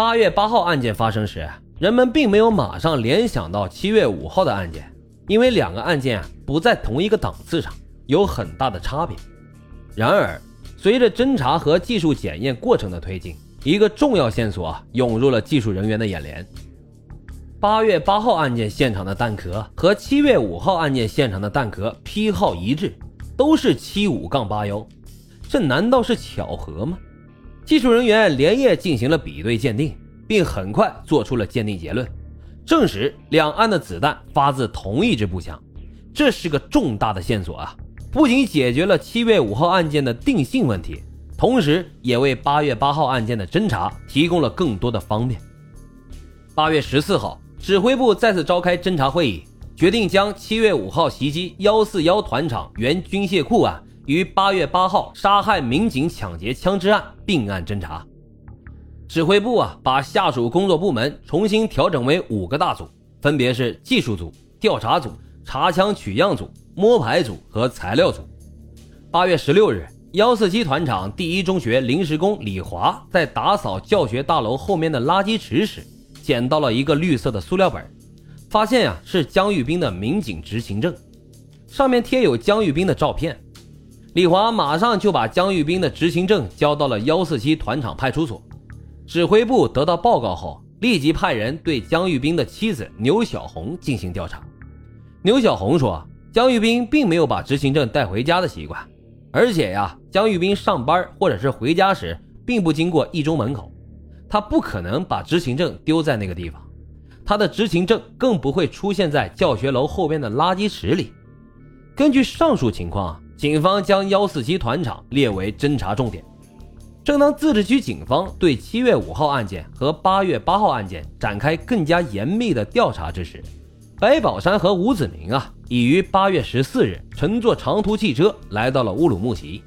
八月八号案件发生时，人们并没有马上联想到七月五号的案件，因为两个案件不在同一个档次上，有很大的差别。然而，随着侦查和技术检验过程的推进，一个重要线索涌入了技术人员的眼帘。八月八号案件现场的弹壳和七月五号案件现场的弹壳批号一致，都是七五杠八幺，这难道是巧合吗？技术人员连夜进行了比对鉴定，并很快做出了鉴定结论，证实两岸的子弹发自同一支步枪。这是个重大的线索啊！不仅解决了七月五号案件的定性问题，同时也为八月八号案件的侦查提供了更多的方便。八月十四号。指挥部再次召开侦查会议，决定将七月五号袭击幺四幺团场原军械库案于八月八号杀害民警抢劫枪支案并案侦查。指挥部啊，把下属工作部门重新调整为五个大组，分别是技术组、调查组、查枪取样组、摸排组和材料组。八月十六日，幺四七团场第一中学临时工李华在打扫教学大楼后面的垃圾池时。捡到了一个绿色的塑料本，发现呀是姜玉斌的民警执勤证，上面贴有姜玉斌的照片。李华马上就把姜玉斌的执勤证交到了幺四七团场派出所。指挥部得到报告后，立即派人对姜玉斌的妻子牛小红进行调查。牛小红说，姜玉斌并没有把执勤证带回家的习惯，而且呀，姜玉斌上班或者是回家时，并不经过一中门口。他不可能把执勤证丢在那个地方，他的执勤证更不会出现在教学楼后边的垃圾池里。根据上述情况，警方将幺四七团场列为侦查重点。正当自治区警方对七月五号案件和八月八号案件展开更加严密的调查之时，白宝山和吴子明啊，已于八月十四日乘坐长途汽车来到了乌鲁木齐。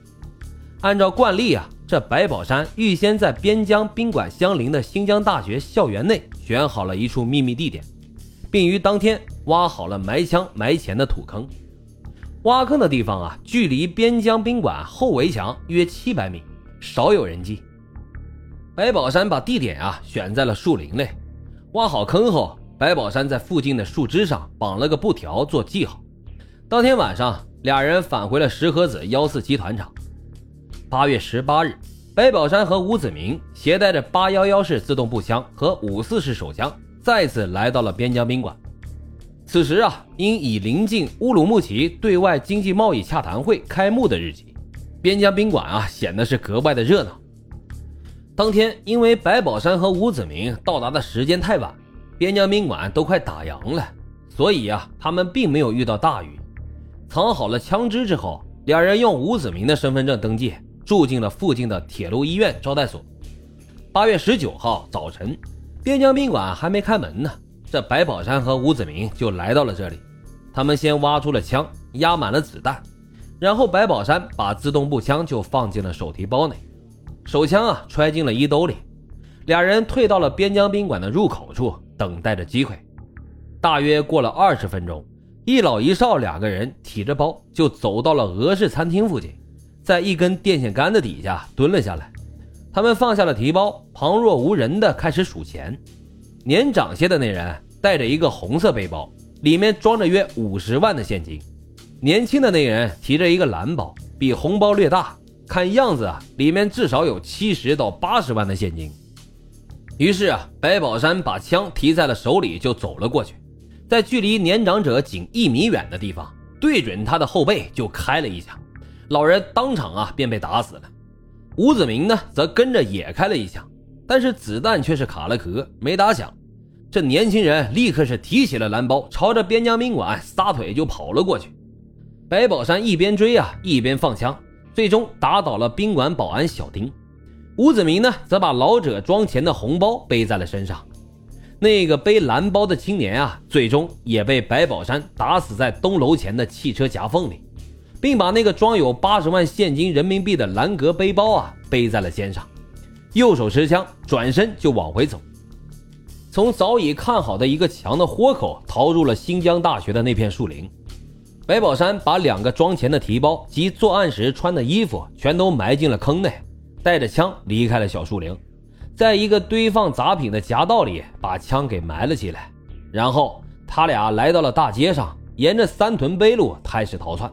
按照惯例啊。这白宝山预先在边疆宾馆相邻的新疆大学校园内选好了一处秘密地点，并于当天挖好了埋枪埋钱的土坑。挖坑的地方啊，距离边疆宾馆后围墙约七百米，少有人迹。白宝山把地点啊选在了树林内。挖好坑后，白宝山在附近的树枝上绑了个布条做记号。当天晚上，俩人返回了石河子幺四七团场。八月十八日，白宝山和吴子明携带着八幺幺式自动步枪和五四式手枪，再次来到了边疆宾馆。此时啊，因已临近乌鲁木齐对外经济贸易洽谈会开幕的日期，边疆宾馆啊显得是格外的热闹。当天，因为白宝山和吴子明到达的时间太晚，边疆宾馆都快打烊了，所以啊，他们并没有遇到大雨。藏好了枪支之后，两人用吴子明的身份证登记。住进了附近的铁路医院招待所。八月十九号早晨，边疆宾馆还没开门呢，这白宝山和吴子明就来到了这里。他们先挖出了枪，压满了子弹，然后白宝山把自动步枪就放进了手提包内，手枪啊揣进了衣兜里。俩人退到了边疆宾馆的入口处，等待着机会。大约过了二十分钟，一老一少两个人提着包就走到了俄式餐厅附近。在一根电线杆子底下蹲了下来，他们放下了提包，旁若无人的开始数钱。年长些的那人带着一个红色背包，里面装着约五十万的现金；年轻的那人提着一个蓝包，比红包略大，看样子啊，里面至少有七十到八十万的现金。于是啊，白宝山把枪提在了手里，就走了过去，在距离年长者仅一米远的地方，对准他的后背就开了一枪。老人当场啊便被打死了，吴子明呢则跟着也开了一枪，但是子弹却是卡了壳，没打响。这年轻人立刻是提起了蓝包，朝着边疆宾馆撒腿就跑了过去。白宝山一边追啊一边放枪，最终打倒了宾馆保安小丁。吴子明呢则把老者装钱的红包背在了身上。那个背蓝包的青年啊，最终也被白宝山打死在东楼前的汽车夹缝里。并把那个装有八十万现金人民币的蓝格背包啊背在了肩上，右手持枪，转身就往回走，从早已看好的一个墙的豁口逃入了新疆大学的那片树林。白宝山把两个装钱的提包及作案时穿的衣服全都埋进了坑内，带着枪离开了小树林，在一个堆放杂品的夹道里把枪给埋了起来，然后他俩来到了大街上，沿着三屯北路开始逃窜。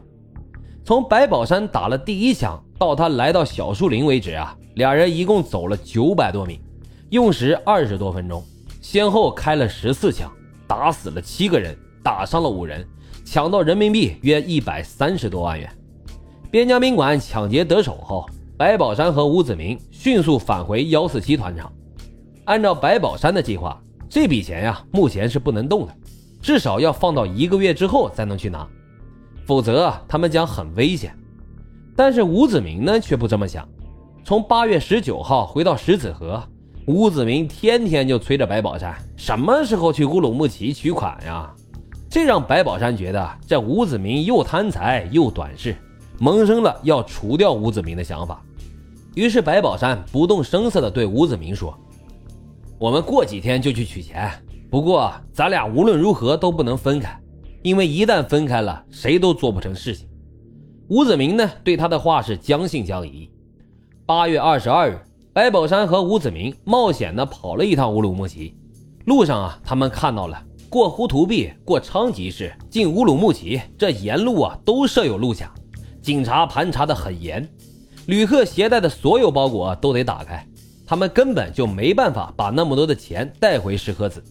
从白宝山打了第一枪到他来到小树林为止啊，俩人一共走了九百多米，用时二十多分钟，先后开了十四枪，打死了七个人，打伤了五人，抢到人民币约一百三十多万元。边疆宾馆抢劫得手后，白宝山和吴子明迅速返回幺四七团场。按照白宝山的计划，这笔钱呀，目前是不能动的，至少要放到一个月之后才能去拿。否则，他们将很危险。但是吴子明呢，却不这么想。从八月十九号回到石子河，吴子明天天就催着白宝山，什么时候去乌鲁木齐取款呀？这让白宝山觉得这吴子明又贪财又短视，萌生了要除掉吴子明的想法。于是白宝山不动声色地对吴子明说：“我们过几天就去取钱，不过咱俩无论如何都不能分开。”因为一旦分开了，谁都做不成事情。吴子明呢，对他的话是将信将疑。八月二十二日，白宝山和吴子明冒险的跑了一趟乌鲁木齐。路上啊，他们看到了过呼图壁、过昌吉市、进乌鲁木齐，这沿路啊都设有路卡，警察盘查的很严，旅客携带的所有包裹都得打开，他们根本就没办法把那么多的钱带回石河子。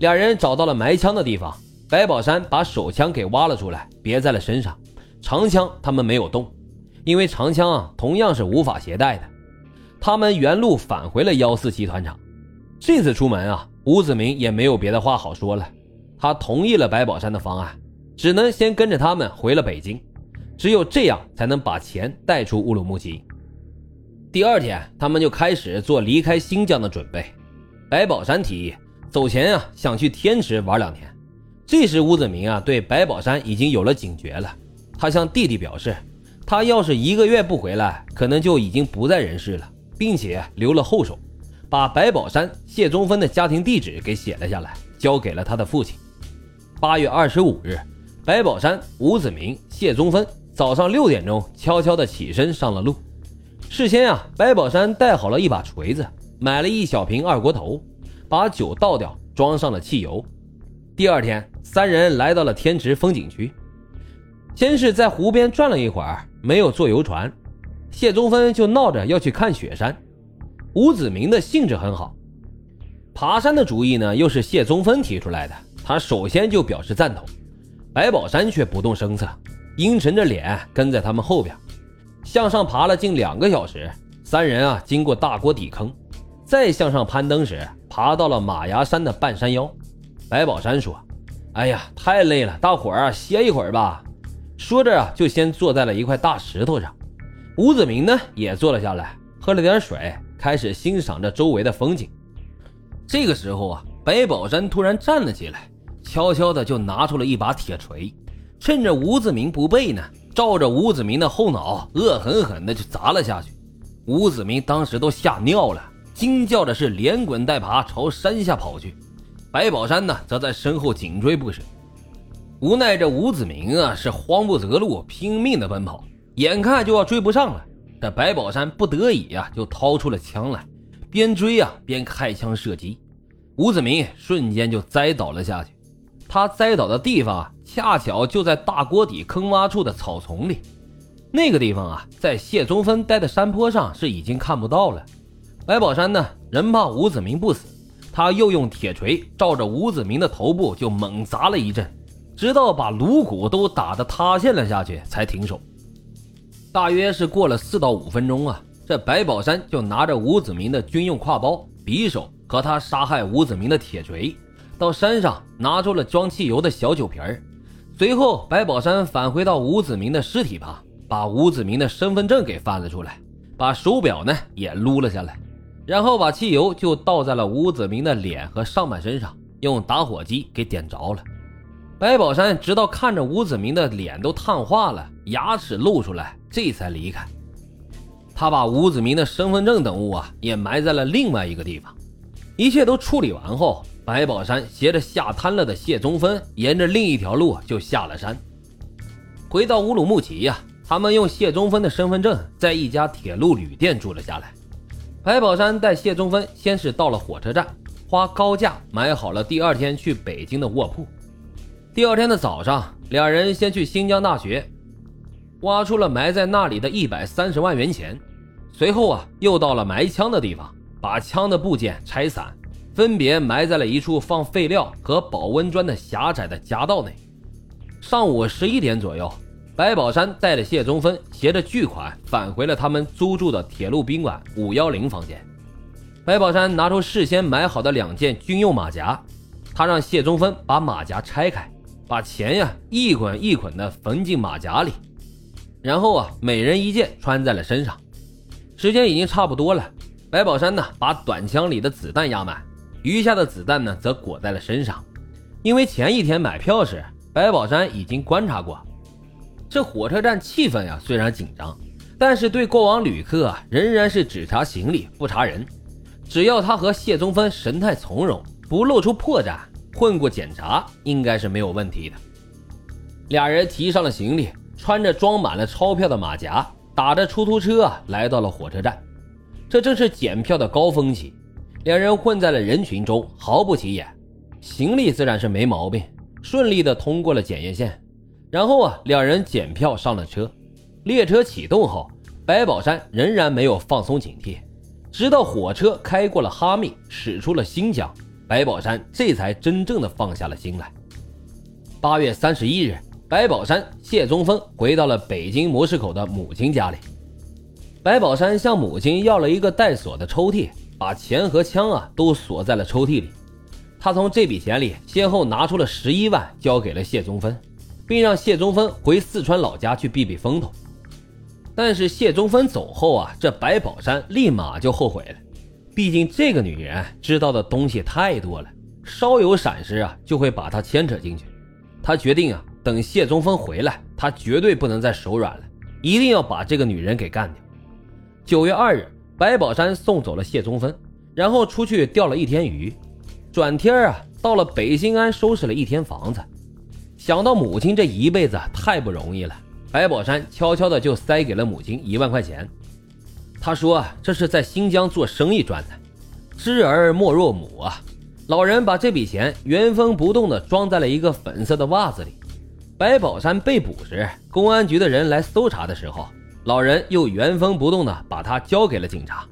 两人找到了埋枪的地方。白宝山把手枪给挖了出来，别在了身上。长枪他们没有动，因为长枪啊同样是无法携带的。他们原路返回了幺四七团场。这次出门啊，吴子明也没有别的话好说了，他同意了白宝山的方案，只能先跟着他们回了北京。只有这样才能把钱带出乌鲁木齐。第二天，他们就开始做离开新疆的准备。白宝山提议走前啊，想去天池玩两天。这时，吴子明啊对白宝山已经有了警觉了。他向弟弟表示，他要是一个月不回来，可能就已经不在人世了，并且留了后手，把白宝山、谢宗芬的家庭地址给写了下来，交给了他的父亲。八月二十五日，白宝山、吴子明、谢宗芬早上六点钟悄悄地起身上了路。事先啊，白宝山带好了一把锤子，买了一小瓶二锅头，把酒倒掉，装上了汽油。第二天，三人来到了天池风景区，先是在湖边转了一会儿，没有坐游船。谢宗芬就闹着要去看雪山，吴子明的兴致很好，爬山的主意呢又是谢宗芬提出来的，他首先就表示赞同。白宝山却不动声色，阴沉着脸跟在他们后边，向上爬了近两个小时。三人啊，经过大锅底坑，再向上攀登时，爬到了马牙山的半山腰。白宝山说：“哎呀，太累了，大伙儿啊歇一会儿吧。”说着啊，就先坐在了一块大石头上。吴子明呢也坐了下来，喝了点水，开始欣赏着周围的风景。这个时候啊，白宝山突然站了起来，悄悄的就拿出了一把铁锤，趁着吴子明不备呢，照着吴子明的后脑恶狠狠的就砸了下去。吴子明当时都吓尿了，惊叫着是连滚带爬朝山下跑去。白宝山呢，则在身后紧追不舍。无奈这吴子明啊，是慌不择路，拼命的奔跑，眼看就要追不上了。这白宝山不得已呀，就掏出了枪来，边追啊边开枪射击。吴子明瞬间就栽倒了下去。他栽倒的地方啊，恰巧就在大锅底坑洼处的草丛里。那个地方啊，在谢宗芬待的山坡上是已经看不到了。白宝山呢，人怕吴子明不死。他又用铁锤照着吴子明的头部就猛砸了一阵，直到把颅骨都打得塌陷了下去，才停手。大约是过了四到五分钟啊，这白宝山就拿着吴子明的军用挎包、匕首和他杀害吴子明的铁锤，到山上拿出了装汽油的小酒瓶儿。随后，白宝山返回到吴子明的尸体旁，把吴子明的身份证给翻了出来，把手表呢也撸了下来。然后把汽油就倒在了吴子明的脸和上半身上，用打火机给点着了。白宝山直到看着吴子明的脸都烫化了，牙齿露出来，这才离开。他把吴子明的身份证等物啊也埋在了另外一个地方。一切都处理完后，白宝山携着吓瘫了的谢宗芬，沿着另一条路就下了山。回到乌鲁木齐呀，他们用谢宗芬的身份证在一家铁路旅店住了下来。白宝山带谢中芬先是到了火车站，花高价买好了第二天去北京的卧铺。第二天的早上，两人先去新疆大学，挖出了埋在那里的一百三十万元钱。随后啊，又到了埋枪的地方，把枪的部件拆散，分别埋在了一处放废料和保温砖的狭窄的夹道内。上午十一点左右，白宝山带着谢中芬携着巨款返回了他们租住的铁路宾馆五幺零房间。白宝山拿出事先买好的两件军用马甲，他让谢中芬把马甲拆开。把钱呀一捆一捆的缝进马甲里，然后啊每人一件穿在了身上。时间已经差不多了，白宝山呢把短枪里的子弹压满，余下的子弹呢则裹在了身上。因为前一天买票时，白宝山已经观察过，这火车站气氛呀虽然紧张，但是对过往旅客啊仍然是只查行李不查人，只要他和谢宗芬神态从容，不露出破绽。混过检查应该是没有问题的。俩人提上了行李，穿着装满了钞票的马甲，打着出租车来到了火车站。这正是检票的高峰期，两人混在了人群中，毫不起眼。行李自然是没毛病，顺利的通过了检验线。然后啊，两人检票上了车。列车启动后，白宝山仍然没有放松警惕，直到火车开过了哈密，驶出了新疆。白宝山这才真正的放下了心来。八月三十一日，白宝山、谢中峰回到了北京模式口的母亲家里。白宝山向母亲要了一个带锁的抽屉，把钱和枪啊都锁在了抽屉里。他从这笔钱里先后拿出了十一万，交给了谢中芬，并让谢中芬回四川老家去避避风头。但是谢中芬走后啊，这白宝山立马就后悔了。毕竟这个女人知道的东西太多了，稍有闪失啊，就会把她牵扯进去。他决定啊，等谢中峰回来，他绝对不能再手软了，一定要把这个女人给干掉。九月二日，白宝山送走了谢中峰，然后出去钓了一天鱼，转天啊，到了北新安收拾了一天房子。想到母亲这一辈子太不容易了，白宝山悄悄的就塞给了母亲一万块钱。他说：“这是在新疆做生意赚的，知儿莫若母啊！”老人把这笔钱原封不动地装在了一个粉色的袜子里。白宝山被捕时，公安局的人来搜查的时候，老人又原封不动地把他交给了警察。